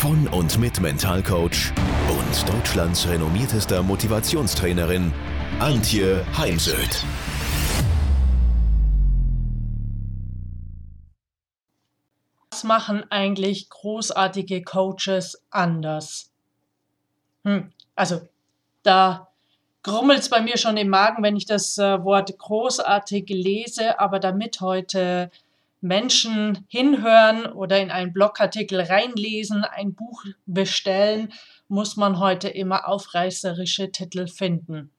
von und mit Mentalcoach und Deutschlands renommiertester Motivationstrainerin Antje Heimsöth. Was machen eigentlich großartige Coaches anders? Hm, also da grummelt es bei mir schon im Magen, wenn ich das äh, Wort großartig lese, aber damit heute Menschen hinhören oder in einen Blogartikel reinlesen, ein Buch bestellen, muss man heute immer aufreißerische Titel finden.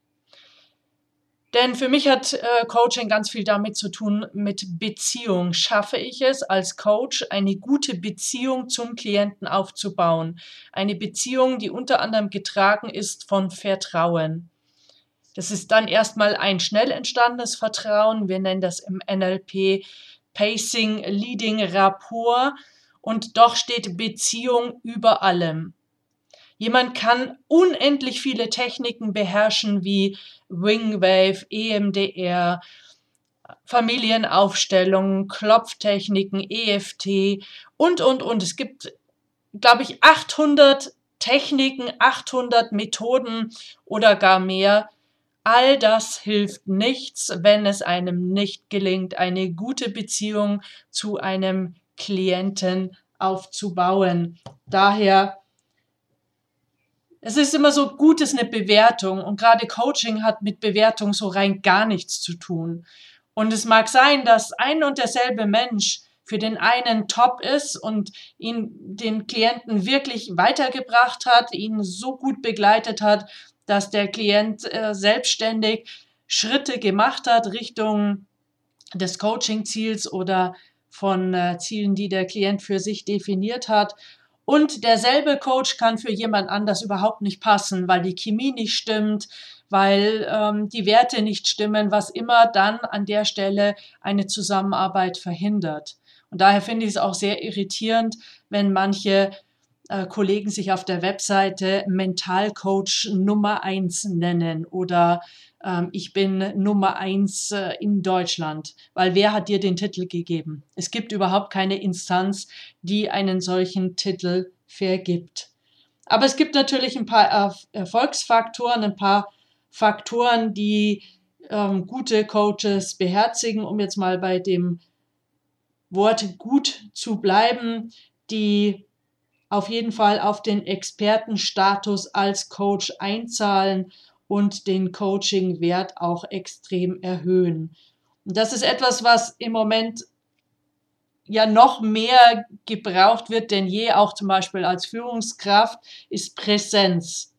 Denn für mich hat äh, Coaching ganz viel damit zu tun mit Beziehung. Schaffe ich es als Coach, eine gute Beziehung zum Klienten aufzubauen? Eine Beziehung, die unter anderem getragen ist von Vertrauen. Das ist dann erstmal ein schnell entstandenes Vertrauen. Wir nennen das im NLP Pacing, Leading, Rapport. Und doch steht Beziehung über allem. Jemand kann unendlich viele Techniken beherrschen wie Wingwave, EMDR, Familienaufstellungen, Klopftechniken, EFT und, und, und. Es gibt, glaube ich, 800 Techniken, 800 Methoden oder gar mehr. All das hilft nichts, wenn es einem nicht gelingt, eine gute Beziehung zu einem Klienten aufzubauen. Daher es ist immer so gut, ist eine Bewertung und gerade Coaching hat mit Bewertung so rein gar nichts zu tun. Und es mag sein, dass ein und derselbe Mensch für den einen top ist und ihn den Klienten wirklich weitergebracht hat, ihn so gut begleitet hat, dass der Klient äh, selbstständig Schritte gemacht hat Richtung des Coaching-Ziels oder von äh, Zielen, die der Klient für sich definiert hat. Und derselbe Coach kann für jemand anders überhaupt nicht passen, weil die Chemie nicht stimmt, weil ähm, die Werte nicht stimmen, was immer dann an der Stelle eine Zusammenarbeit verhindert. Und daher finde ich es auch sehr irritierend, wenn manche äh, Kollegen sich auf der Webseite Mentalcoach Nummer eins nennen oder ähm, ich bin Nummer eins äh, in Deutschland, weil wer hat dir den Titel gegeben? Es gibt überhaupt keine Instanz, die einen solchen Titel vergibt. Aber es gibt natürlich ein paar Erfolgsfaktoren, ein paar Faktoren, die ähm, gute Coaches beherzigen, um jetzt mal bei dem Wort gut zu bleiben, die auf jeden Fall auf den Expertenstatus als Coach einzahlen und den Coaching-Wert auch extrem erhöhen. Das ist etwas, was im Moment ja noch mehr gebraucht wird denn je, auch zum Beispiel als Führungskraft, ist Präsenz.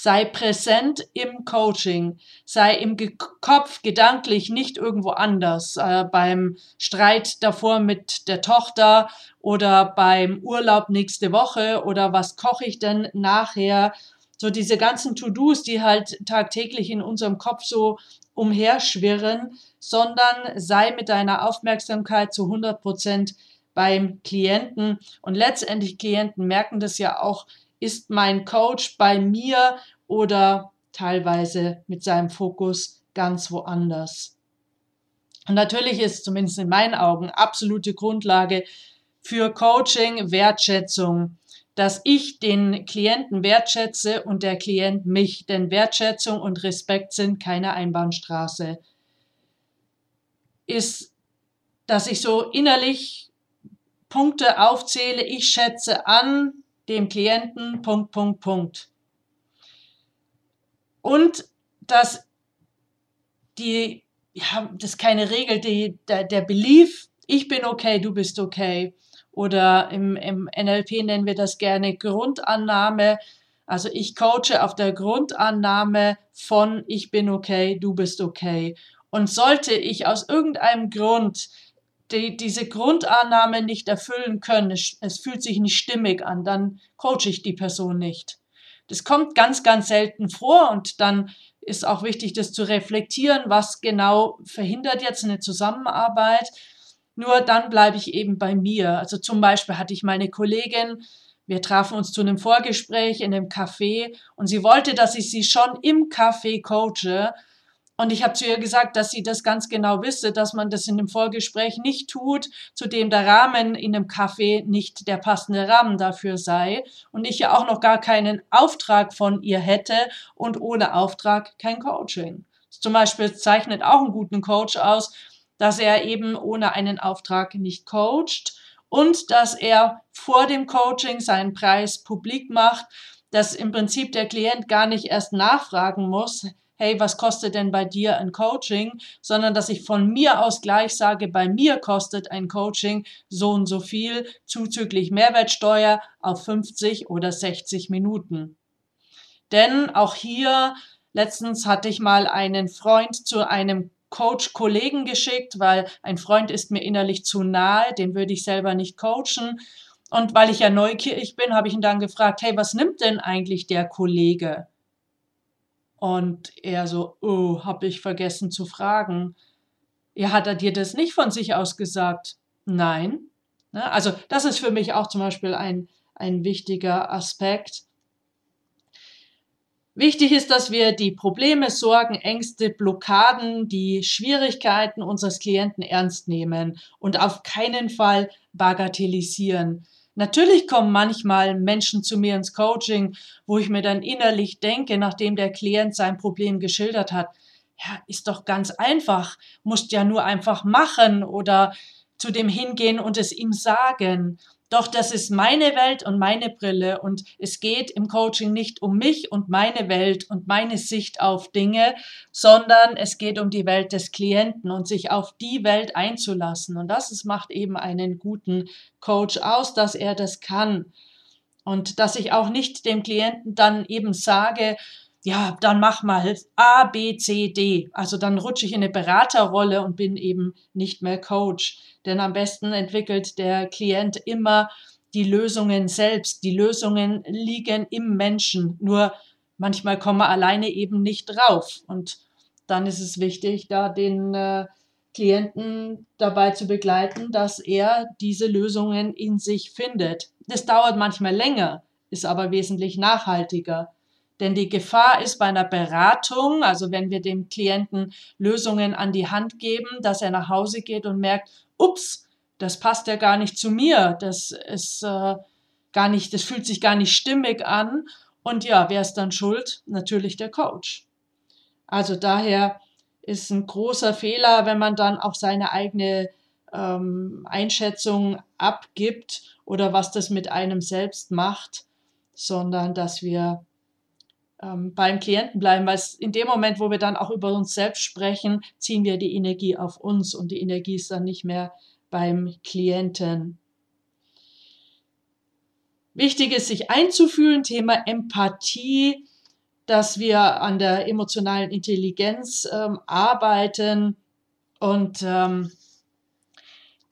Sei präsent im Coaching, sei im Ge Kopf gedanklich nicht irgendwo anders, äh, beim Streit davor mit der Tochter oder beim Urlaub nächste Woche oder was koche ich denn nachher so diese ganzen To-Dos, die halt tagtäglich in unserem Kopf so umherschwirren, sondern sei mit deiner Aufmerksamkeit zu 100 Prozent beim Klienten. Und letztendlich Klienten merken das ja auch, ist mein Coach bei mir oder teilweise mit seinem Fokus ganz woanders. Und natürlich ist zumindest in meinen Augen absolute Grundlage für Coaching Wertschätzung dass ich den Klienten wertschätze und der Klient mich, denn Wertschätzung und Respekt sind keine Einbahnstraße. Ist, dass ich so innerlich Punkte aufzähle, ich schätze an dem Klienten, Punkt, Punkt, Punkt. Und dass die, ja, das ist keine Regel, die, der, der Belief, ich bin okay, du bist okay oder im, im NLP nennen wir das gerne Grundannahme. Also ich coache auf der Grundannahme von ich bin okay, du bist okay. Und sollte ich aus irgendeinem Grund die, diese Grundannahme nicht erfüllen können, es, es fühlt sich nicht stimmig an, dann coache ich die Person nicht. Das kommt ganz, ganz selten vor und dann ist auch wichtig, das zu reflektieren, was genau verhindert jetzt eine Zusammenarbeit. Nur dann bleibe ich eben bei mir. Also zum Beispiel hatte ich meine Kollegin, wir trafen uns zu einem Vorgespräch in einem Café und sie wollte, dass ich sie schon im Café coache. Und ich habe zu ihr gesagt, dass sie das ganz genau wisse, dass man das in einem Vorgespräch nicht tut, zudem der Rahmen in einem Café nicht der passende Rahmen dafür sei und ich ja auch noch gar keinen Auftrag von ihr hätte und ohne Auftrag kein Coaching. Zum Beispiel zeichnet auch einen guten Coach aus, dass er eben ohne einen Auftrag nicht coacht und dass er vor dem Coaching seinen Preis publik macht, dass im Prinzip der Klient gar nicht erst nachfragen muss, hey, was kostet denn bei dir ein Coaching, sondern dass ich von mir aus gleich sage, bei mir kostet ein Coaching so und so viel zuzüglich Mehrwertsteuer auf 50 oder 60 Minuten. Denn auch hier, letztens hatte ich mal einen Freund zu einem Coach-Kollegen geschickt, weil ein Freund ist mir innerlich zu nahe, den würde ich selber nicht coachen. Und weil ich ja neugierig bin, habe ich ihn dann gefragt, hey, was nimmt denn eigentlich der Kollege? Und er so, oh, habe ich vergessen zu fragen. Ja, hat er dir das nicht von sich aus gesagt? Nein. Ne, also das ist für mich auch zum Beispiel ein, ein wichtiger Aspekt. Wichtig ist, dass wir die Probleme, Sorgen, Ängste, Blockaden, die Schwierigkeiten unseres Klienten ernst nehmen und auf keinen Fall bagatellisieren. Natürlich kommen manchmal Menschen zu mir ins Coaching, wo ich mir dann innerlich denke, nachdem der Klient sein Problem geschildert hat, ja, ist doch ganz einfach, musst ja nur einfach machen oder zu dem hingehen und es ihm sagen. Doch das ist meine Welt und meine Brille und es geht im Coaching nicht um mich und meine Welt und meine Sicht auf Dinge, sondern es geht um die Welt des Klienten und sich auf die Welt einzulassen. Und das ist, macht eben einen guten Coach aus, dass er das kann. Und dass ich auch nicht dem Klienten dann eben sage, ja, dann mach mal A, B, C, D. Also dann rutsche ich in eine Beraterrolle und bin eben nicht mehr Coach. Denn am besten entwickelt der Klient immer die Lösungen selbst. Die Lösungen liegen im Menschen. Nur manchmal kommen wir alleine eben nicht drauf. Und dann ist es wichtig, da den äh, Klienten dabei zu begleiten, dass er diese Lösungen in sich findet. Das dauert manchmal länger, ist aber wesentlich nachhaltiger. Denn die Gefahr ist bei einer Beratung, also wenn wir dem Klienten Lösungen an die Hand geben, dass er nach Hause geht und merkt, ups, das passt ja gar nicht zu mir, das ist äh, gar nicht, das fühlt sich gar nicht stimmig an. Und ja, wer ist dann schuld? Natürlich der Coach. Also daher ist ein großer Fehler, wenn man dann auch seine eigene ähm, Einschätzung abgibt oder was das mit einem selbst macht, sondern dass wir ähm, beim Klienten bleiben, weil in dem Moment, wo wir dann auch über uns selbst sprechen, ziehen wir die Energie auf uns und die Energie ist dann nicht mehr beim Klienten. Wichtig ist, sich einzufühlen, Thema Empathie, dass wir an der emotionalen Intelligenz ähm, arbeiten und ähm,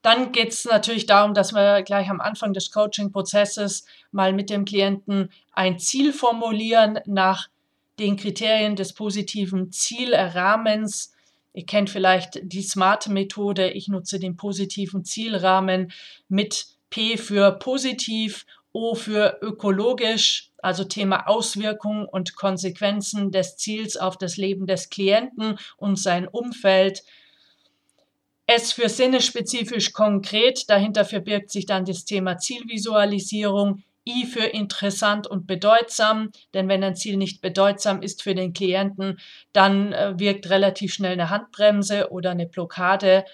dann geht es natürlich darum, dass wir gleich am Anfang des Coaching-Prozesses mal mit dem Klienten ein Ziel formulieren nach den Kriterien des positiven Zielrahmens. Ihr kennt vielleicht die SMART-Methode. Ich nutze den positiven Zielrahmen mit P für positiv, O für ökologisch, also Thema Auswirkungen und Konsequenzen des Ziels auf das Leben des Klienten und sein Umfeld. S für sinnespezifisch konkret, dahinter verbirgt sich dann das Thema Zielvisualisierung. I für interessant und bedeutsam, denn wenn ein Ziel nicht bedeutsam ist für den Klienten, dann äh, wirkt relativ schnell eine Handbremse oder eine Blockade.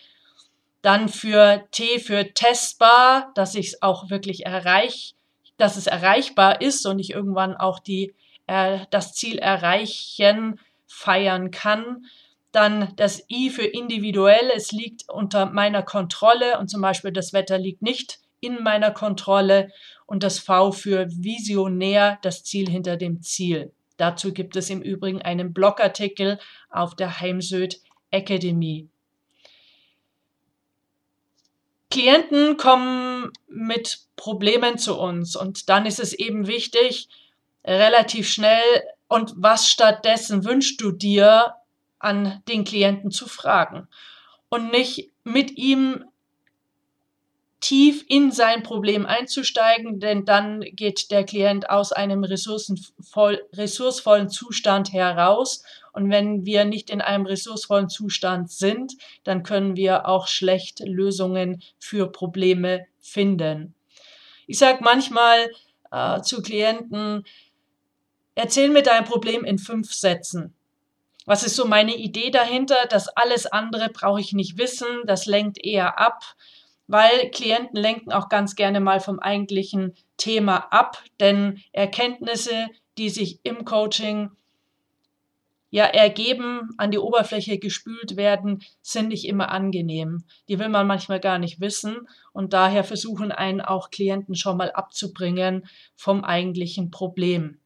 Dann für T für testbar, dass ich es auch wirklich erreiche, dass es erreichbar ist und ich irgendwann auch die, äh, das Ziel erreichen, feiern kann. Dann das I für individuell, es liegt unter meiner Kontrolle und zum Beispiel das Wetter liegt nicht in meiner Kontrolle und das V für visionär, das Ziel hinter dem Ziel. Dazu gibt es im Übrigen einen Blogartikel auf der Heimsöd Academy. Klienten kommen mit Problemen zu uns und dann ist es eben wichtig, relativ schnell, und was stattdessen wünschst du dir an den Klienten zu fragen und nicht mit ihm tief in sein Problem einzusteigen, denn dann geht der Klient aus einem ressourcenvoll, ressourcevollen Zustand heraus. Und wenn wir nicht in einem ressourcevollen Zustand sind, dann können wir auch schlecht Lösungen für Probleme finden. Ich sage manchmal äh, zu Klienten, erzähl mir dein Problem in fünf Sätzen. Was ist so meine Idee dahinter? Das alles andere brauche ich nicht wissen, das lenkt eher ab, weil Klienten lenken auch ganz gerne mal vom eigentlichen Thema ab, denn Erkenntnisse, die sich im Coaching ja ergeben, an die Oberfläche gespült werden, sind nicht immer angenehm. Die will man manchmal gar nicht wissen und daher versuchen einen auch Klienten schon mal abzubringen vom eigentlichen Problem.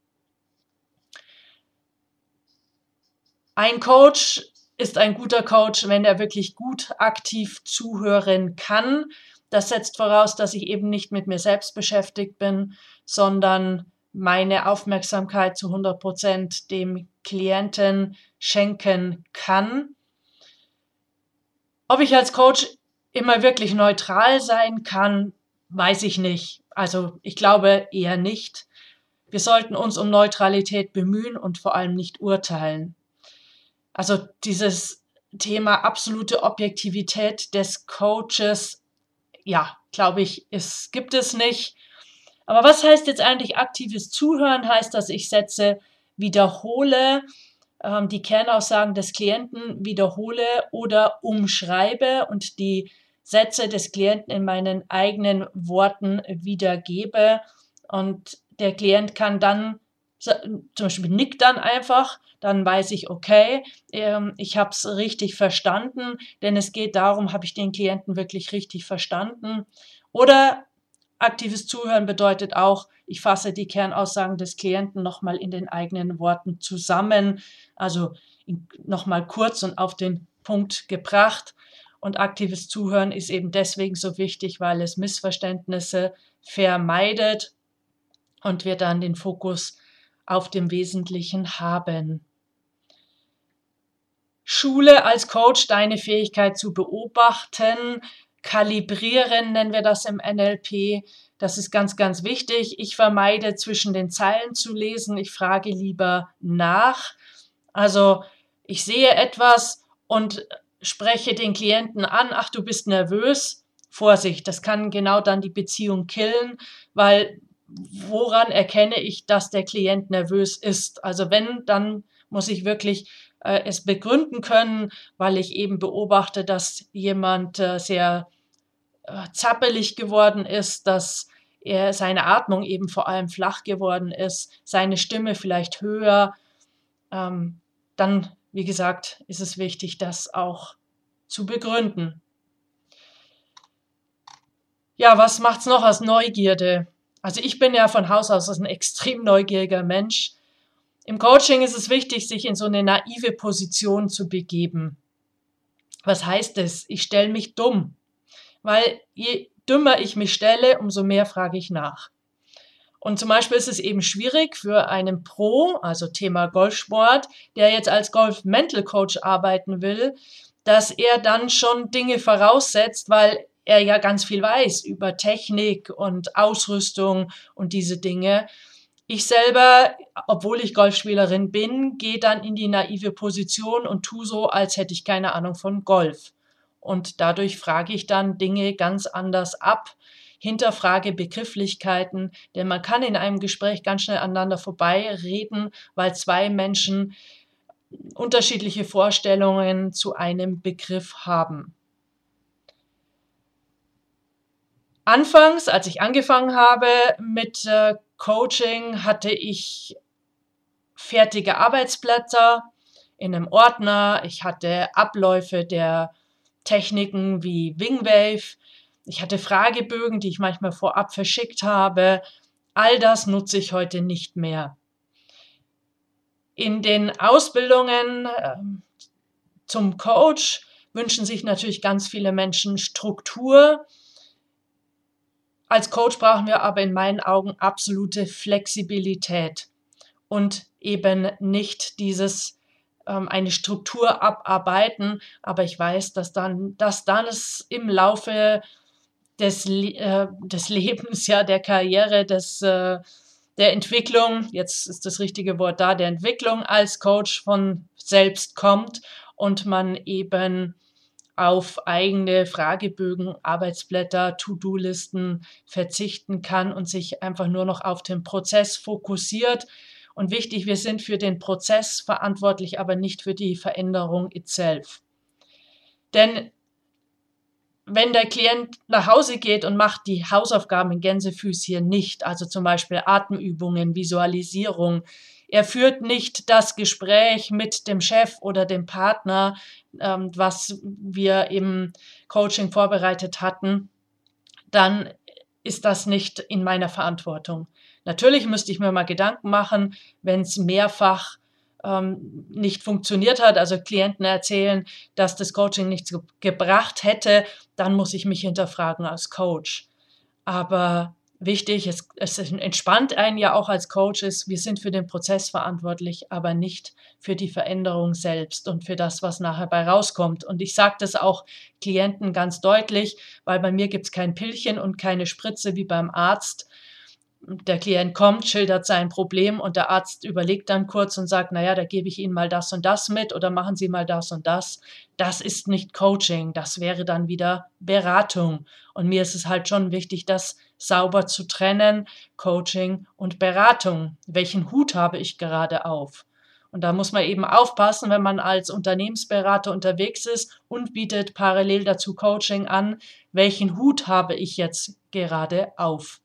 Ein Coach ist ein guter Coach, wenn er wirklich gut aktiv zuhören kann. Das setzt voraus, dass ich eben nicht mit mir selbst beschäftigt bin, sondern meine Aufmerksamkeit zu 100 Prozent dem Klienten schenken kann. Ob ich als Coach immer wirklich neutral sein kann, weiß ich nicht. Also ich glaube eher nicht. Wir sollten uns um Neutralität bemühen und vor allem nicht urteilen. Also dieses Thema absolute Objektivität des Coaches, ja, glaube ich, es gibt es nicht. Aber was heißt jetzt eigentlich aktives Zuhören? Heißt, dass ich setze, wiederhole ähm, die Kernaussagen des Klienten, wiederhole oder umschreibe und die Sätze des Klienten in meinen eigenen Worten wiedergebe. Und der Klient kann dann zum Beispiel nickt dann einfach, dann weiß ich, okay, ähm, ich habe es richtig verstanden, denn es geht darum, habe ich den Klienten wirklich richtig verstanden. Oder aktives Zuhören bedeutet auch, ich fasse die Kernaussagen des Klienten nochmal in den eigenen Worten zusammen, also nochmal kurz und auf den Punkt gebracht. Und aktives Zuhören ist eben deswegen so wichtig, weil es Missverständnisse vermeidet und wir dann den Fokus auf dem Wesentlichen haben. Schule als Coach deine Fähigkeit zu beobachten, kalibrieren nennen wir das im NLP. Das ist ganz, ganz wichtig. Ich vermeide zwischen den Zeilen zu lesen. Ich frage lieber nach. Also ich sehe etwas und spreche den Klienten an, ach, du bist nervös. Vorsicht, das kann genau dann die Beziehung killen, weil woran erkenne ich, dass der Klient nervös ist? Also wenn, dann muss ich wirklich äh, es begründen können, weil ich eben beobachte, dass jemand äh, sehr äh, zappelig geworden ist, dass er seine Atmung eben vor allem flach geworden ist, seine Stimme vielleicht höher. Ähm, dann, wie gesagt, ist es wichtig, das auch zu begründen. Ja, was macht's noch als Neugierde? Also ich bin ja von Haus aus ein extrem neugieriger Mensch. Im Coaching ist es wichtig, sich in so eine naive Position zu begeben. Was heißt es? Ich stelle mich dumm. Weil je dümmer ich mich stelle, umso mehr frage ich nach. Und zum Beispiel ist es eben schwierig für einen Pro, also Thema Golfsport, der jetzt als Golf-Mental-Coach arbeiten will, dass er dann schon Dinge voraussetzt, weil er ja ganz viel weiß über Technik und Ausrüstung und diese Dinge. Ich selber, obwohl ich Golfspielerin bin, gehe dann in die naive Position und tu so, als hätte ich keine Ahnung von Golf. Und dadurch frage ich dann Dinge ganz anders ab, hinterfrage Begrifflichkeiten, denn man kann in einem Gespräch ganz schnell aneinander vorbeireden, weil zwei Menschen unterschiedliche Vorstellungen zu einem Begriff haben. Anfangs, als ich angefangen habe mit äh, Coaching, hatte ich fertige Arbeitsblätter in einem Ordner. Ich hatte Abläufe der Techniken wie Wingwave. Ich hatte Fragebögen, die ich manchmal vorab verschickt habe. All das nutze ich heute nicht mehr. In den Ausbildungen äh, zum Coach wünschen sich natürlich ganz viele Menschen Struktur, als Coach brauchen wir aber in meinen Augen absolute Flexibilität. und eben nicht dieses ähm, eine Struktur abarbeiten. Aber ich weiß, dass dann, dass dann es im Laufe des, äh, des Lebens, ja, der Karriere, des, äh, der Entwicklung, jetzt ist das richtige Wort da, der Entwicklung als Coach von selbst kommt und man eben auf eigene Fragebögen, Arbeitsblätter, To-Do-Listen verzichten kann und sich einfach nur noch auf den Prozess fokussiert. Und wichtig, wir sind für den Prozess verantwortlich, aber nicht für die Veränderung itself. Denn wenn der Klient nach Hause geht und macht die Hausaufgaben in Gänsefüßchen nicht, also zum Beispiel Atemübungen, Visualisierung, er führt nicht das Gespräch mit dem Chef oder dem Partner, ähm, was wir im Coaching vorbereitet hatten, dann ist das nicht in meiner Verantwortung. Natürlich müsste ich mir mal Gedanken machen, wenn es mehrfach ähm, nicht funktioniert hat, also Klienten erzählen, dass das Coaching nichts ge gebracht hätte, dann muss ich mich hinterfragen als Coach. Aber wichtig, es, es entspannt einen ja auch als Coach ist, wir sind für den Prozess verantwortlich, aber nicht für die Veränderung selbst und für das, was nachher bei rauskommt. Und ich sage das auch Klienten ganz deutlich, weil bei mir gibt es kein Pillchen und keine Spritze wie beim Arzt, der Klient kommt, schildert sein Problem und der Arzt überlegt dann kurz und sagt, naja, da gebe ich Ihnen mal das und das mit oder machen Sie mal das und das. Das ist nicht Coaching, das wäre dann wieder Beratung. Und mir ist es halt schon wichtig, das sauber zu trennen, Coaching und Beratung. Welchen Hut habe ich gerade auf? Und da muss man eben aufpassen, wenn man als Unternehmensberater unterwegs ist und bietet parallel dazu Coaching an, welchen Hut habe ich jetzt gerade auf?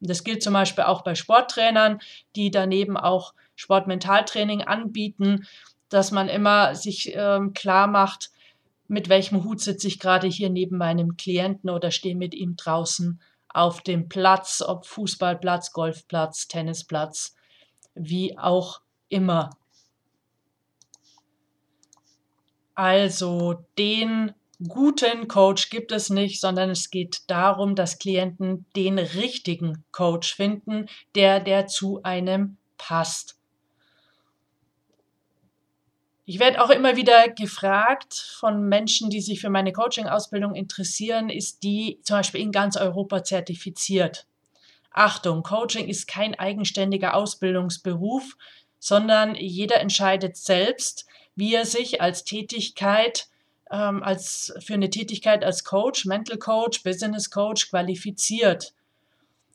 Das gilt zum Beispiel auch bei Sporttrainern, die daneben auch Sportmentaltraining anbieten, dass man immer sich ähm, klar macht, mit welchem Hut sitze ich gerade hier neben meinem Klienten oder stehe mit ihm draußen auf dem Platz, ob Fußballplatz, Golfplatz, Tennisplatz, wie auch immer. Also den guten Coach gibt es nicht, sondern es geht darum, dass Klienten den richtigen Coach finden, der, der zu einem passt. Ich werde auch immer wieder gefragt von Menschen, die sich für meine Coaching-Ausbildung interessieren, ist die zum Beispiel in ganz Europa zertifiziert. Achtung, Coaching ist kein eigenständiger Ausbildungsberuf, sondern jeder entscheidet selbst, wie er sich als Tätigkeit ähm, als, für eine Tätigkeit als Coach, Mental Coach, Business Coach qualifiziert.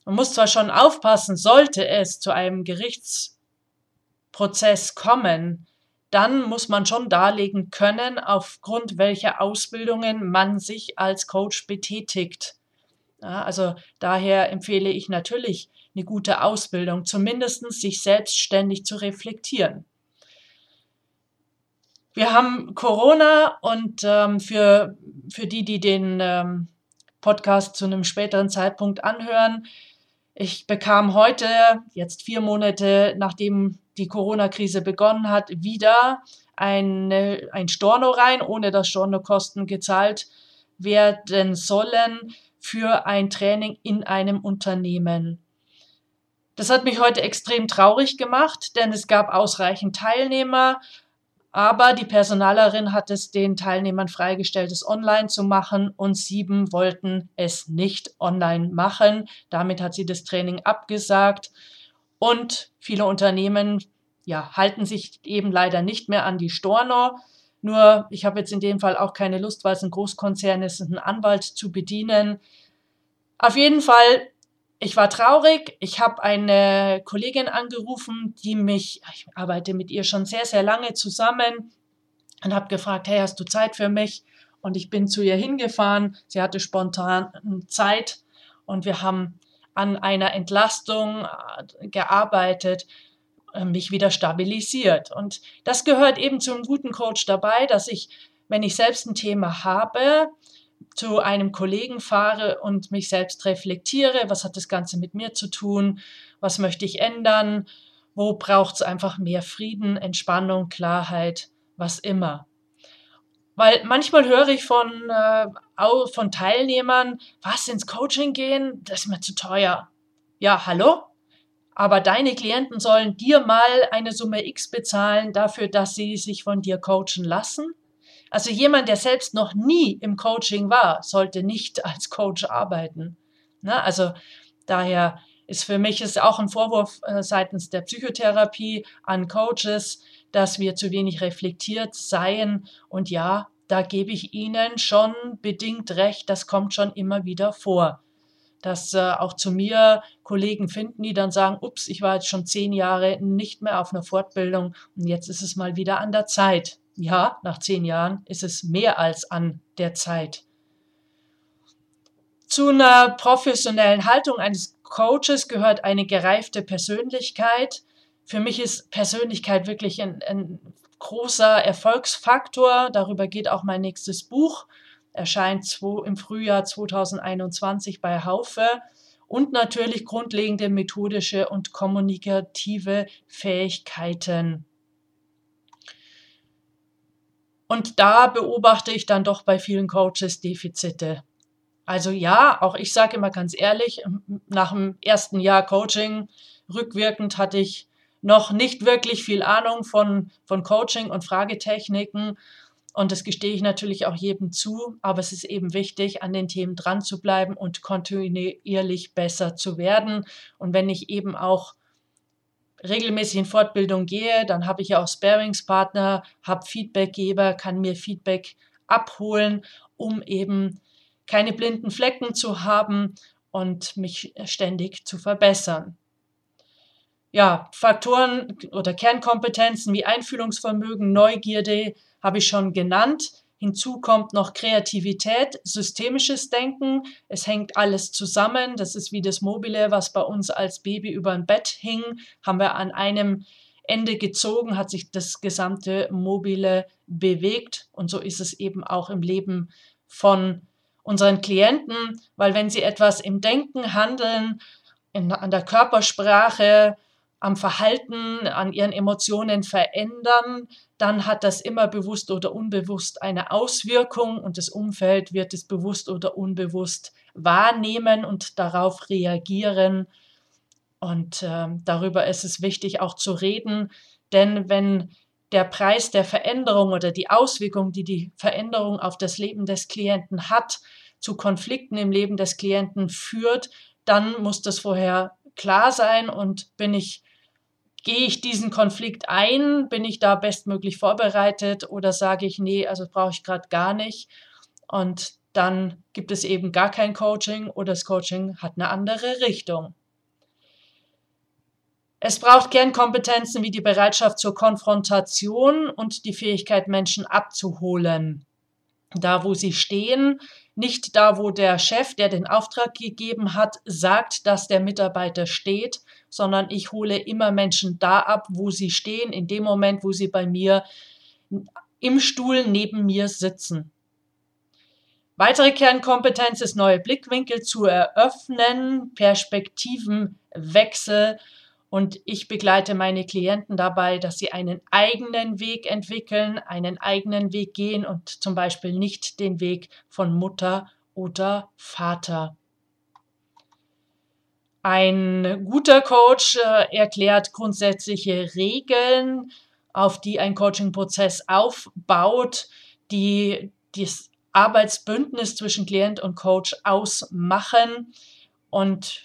Man muss zwar schon aufpassen, sollte es zu einem Gerichtsprozess kommen, dann muss man schon darlegen können, aufgrund welcher Ausbildungen man sich als Coach betätigt. Ja, also daher empfehle ich natürlich eine gute Ausbildung, zumindest sich selbstständig zu reflektieren. Wir haben Corona und ähm, für, für die, die den ähm, Podcast zu einem späteren Zeitpunkt anhören, ich bekam heute, jetzt vier Monate nachdem die Corona-Krise begonnen hat, wieder eine, ein Storno rein, ohne dass Stornokosten gezahlt werden sollen für ein Training in einem Unternehmen. Das hat mich heute extrem traurig gemacht, denn es gab ausreichend Teilnehmer, aber die Personalerin hat es den Teilnehmern freigestellt, es online zu machen und sieben wollten es nicht online machen. Damit hat sie das Training abgesagt und viele Unternehmen ja, halten sich eben leider nicht mehr an die Storno. Nur ich habe jetzt in dem Fall auch keine Lust, weil es ein Großkonzern ist, einen Anwalt zu bedienen. Auf jeden Fall ich war traurig. Ich habe eine Kollegin angerufen, die mich, ich arbeite mit ihr schon sehr, sehr lange zusammen und habe gefragt, hey, hast du Zeit für mich? Und ich bin zu ihr hingefahren. Sie hatte spontan Zeit und wir haben an einer Entlastung äh, gearbeitet, äh, mich wieder stabilisiert. Und das gehört eben zum guten Coach dabei, dass ich, wenn ich selbst ein Thema habe, zu einem Kollegen fahre und mich selbst reflektiere, was hat das Ganze mit mir zu tun, was möchte ich ändern, wo braucht es einfach mehr Frieden, Entspannung, Klarheit, was immer. Weil manchmal höre ich von, äh, von Teilnehmern, was ins Coaching gehen, das ist mir zu teuer. Ja, hallo? aber deine Klienten sollen dir mal eine Summe X bezahlen dafür, dass sie sich von dir coachen lassen. Also jemand, der selbst noch nie im Coaching war, sollte nicht als Coach arbeiten. Na, also daher ist für mich ist auch ein Vorwurf äh, seitens der Psychotherapie an Coaches, dass wir zu wenig reflektiert seien. Und ja, da gebe ich Ihnen schon bedingt recht, das kommt schon immer wieder vor. Dass äh, auch zu mir Kollegen finden, die dann sagen, ups, ich war jetzt schon zehn Jahre nicht mehr auf einer Fortbildung und jetzt ist es mal wieder an der Zeit. Ja, nach zehn Jahren ist es mehr als an der Zeit. Zu einer professionellen Haltung eines Coaches gehört eine gereifte Persönlichkeit. Für mich ist Persönlichkeit wirklich ein, ein großer Erfolgsfaktor. Darüber geht auch mein nächstes Buch. Erscheint im Frühjahr 2021 bei Haufe. Und natürlich grundlegende methodische und kommunikative Fähigkeiten. Und da beobachte ich dann doch bei vielen Coaches Defizite. Also ja, auch ich sage immer ganz ehrlich, nach dem ersten Jahr Coaching rückwirkend hatte ich noch nicht wirklich viel Ahnung von, von Coaching und Fragetechniken. Und das gestehe ich natürlich auch jedem zu. Aber es ist eben wichtig, an den Themen dran zu bleiben und kontinuierlich besser zu werden. Und wenn ich eben auch regelmäßig in Fortbildung gehe, dann habe ich ja auch Sparingspartner, habe Feedbackgeber, kann mir Feedback abholen, um eben keine blinden Flecken zu haben und mich ständig zu verbessern. Ja, Faktoren oder Kernkompetenzen wie Einfühlungsvermögen, Neugierde habe ich schon genannt. Hinzu kommt noch Kreativität, systemisches Denken. Es hängt alles zusammen. Das ist wie das Mobile, was bei uns als Baby über ein Bett hing. Haben wir an einem Ende gezogen, hat sich das gesamte Mobile bewegt. Und so ist es eben auch im Leben von unseren Klienten, weil wenn sie etwas im Denken, Handeln, in, an der Körpersprache, am Verhalten, an ihren Emotionen verändern, dann hat das immer bewusst oder unbewusst eine Auswirkung und das Umfeld wird es bewusst oder unbewusst wahrnehmen und darauf reagieren. Und äh, darüber ist es wichtig auch zu reden, denn wenn der Preis der Veränderung oder die Auswirkung, die die Veränderung auf das Leben des Klienten hat, zu Konflikten im Leben des Klienten führt, dann muss das vorher klar sein und bin ich gehe ich diesen Konflikt ein, bin ich da bestmöglich vorbereitet oder sage ich nee, also brauche ich gerade gar nicht und dann gibt es eben gar kein Coaching oder das Coaching hat eine andere Richtung. Es braucht Kernkompetenzen wie die Bereitschaft zur Konfrontation und die Fähigkeit, Menschen abzuholen. Da, wo sie stehen, nicht da, wo der Chef, der den Auftrag gegeben hat, sagt, dass der Mitarbeiter steht, sondern ich hole immer Menschen da ab, wo sie stehen, in dem Moment, wo sie bei mir im Stuhl neben mir sitzen. Weitere Kernkompetenz ist, neue Blickwinkel zu eröffnen, Perspektivenwechsel und ich begleite meine Klienten dabei, dass sie einen eigenen Weg entwickeln, einen eigenen Weg gehen und zum Beispiel nicht den Weg von Mutter oder Vater. Ein guter Coach äh, erklärt grundsätzliche Regeln, auf die ein Coaching-Prozess aufbaut, die das Arbeitsbündnis zwischen Klient und Coach ausmachen und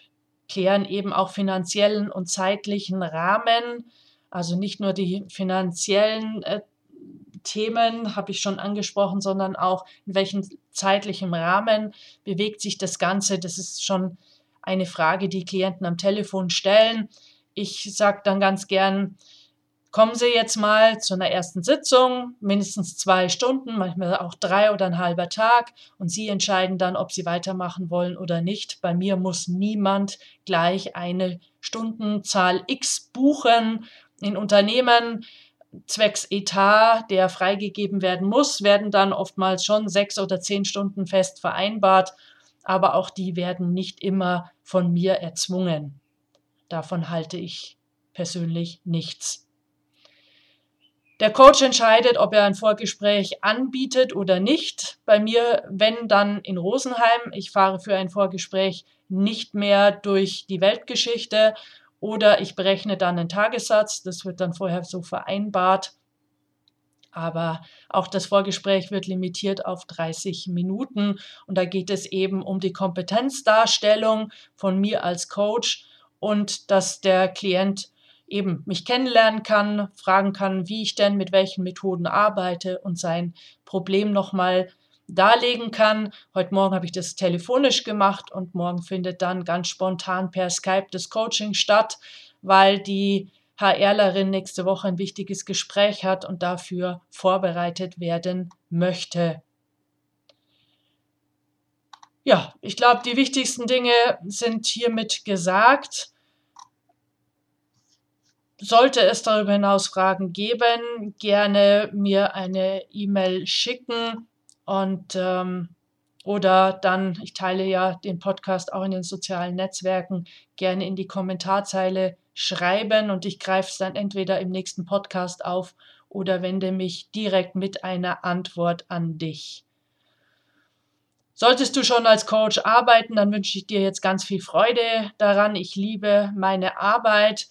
klären eben auch finanziellen und zeitlichen Rahmen. Also nicht nur die finanziellen äh, Themen habe ich schon angesprochen, sondern auch in welchem zeitlichen Rahmen bewegt sich das Ganze. Das ist schon eine Frage, die Klienten am Telefon stellen. Ich sage dann ganz gern, Kommen Sie jetzt mal zu einer ersten Sitzung, mindestens zwei Stunden, manchmal auch drei oder ein halber Tag und Sie entscheiden dann, ob Sie weitermachen wollen oder nicht. Bei mir muss niemand gleich eine Stundenzahl X buchen. In Unternehmen zwecks Etat, der freigegeben werden muss, werden dann oftmals schon sechs oder zehn Stunden fest vereinbart, aber auch die werden nicht immer von mir erzwungen. Davon halte ich persönlich nichts. Der Coach entscheidet, ob er ein Vorgespräch anbietet oder nicht. Bei mir, wenn dann in Rosenheim. Ich fahre für ein Vorgespräch nicht mehr durch die Weltgeschichte oder ich berechne dann einen Tagessatz. Das wird dann vorher so vereinbart. Aber auch das Vorgespräch wird limitiert auf 30 Minuten. Und da geht es eben um die Kompetenzdarstellung von mir als Coach und dass der Klient eben mich kennenlernen kann, fragen kann, wie ich denn mit welchen Methoden arbeite und sein Problem nochmal darlegen kann. Heute Morgen habe ich das telefonisch gemacht und morgen findet dann ganz spontan per Skype das Coaching statt, weil die HRlerin nächste Woche ein wichtiges Gespräch hat und dafür vorbereitet werden möchte. Ja, ich glaube, die wichtigsten Dinge sind hiermit gesagt. Sollte es darüber hinaus Fragen geben, gerne mir eine E-Mail schicken und ähm, oder dann, ich teile ja den Podcast auch in den sozialen Netzwerken, gerne in die Kommentarzeile schreiben und ich greife es dann entweder im nächsten Podcast auf oder wende mich direkt mit einer Antwort an dich. Solltest du schon als Coach arbeiten, dann wünsche ich dir jetzt ganz viel Freude daran. Ich liebe meine Arbeit,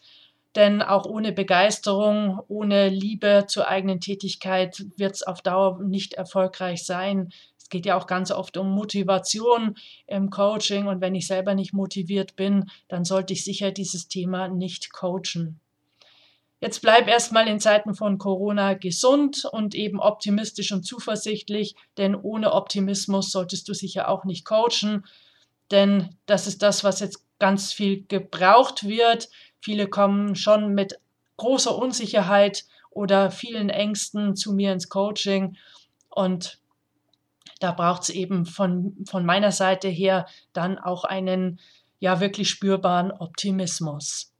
denn auch ohne Begeisterung, ohne Liebe zur eigenen Tätigkeit wird es auf Dauer nicht erfolgreich sein. Es geht ja auch ganz oft um Motivation im Coaching und wenn ich selber nicht motiviert bin, dann sollte ich sicher dieses Thema nicht coachen. Jetzt bleib erstmal in Zeiten von Corona gesund und eben optimistisch und zuversichtlich, denn ohne Optimismus solltest du sicher auch nicht coachen, denn das ist das, was jetzt ganz viel gebraucht wird. Viele kommen schon mit großer Unsicherheit oder vielen Ängsten zu mir ins Coaching und da braucht es eben von, von meiner Seite her dann auch einen ja wirklich spürbaren Optimismus.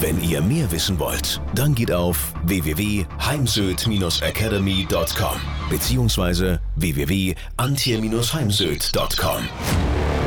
Wenn ihr mehr wissen wollt, dann geht auf www.heimsöd-academy.com bzw. www.antje-heimsöd.com.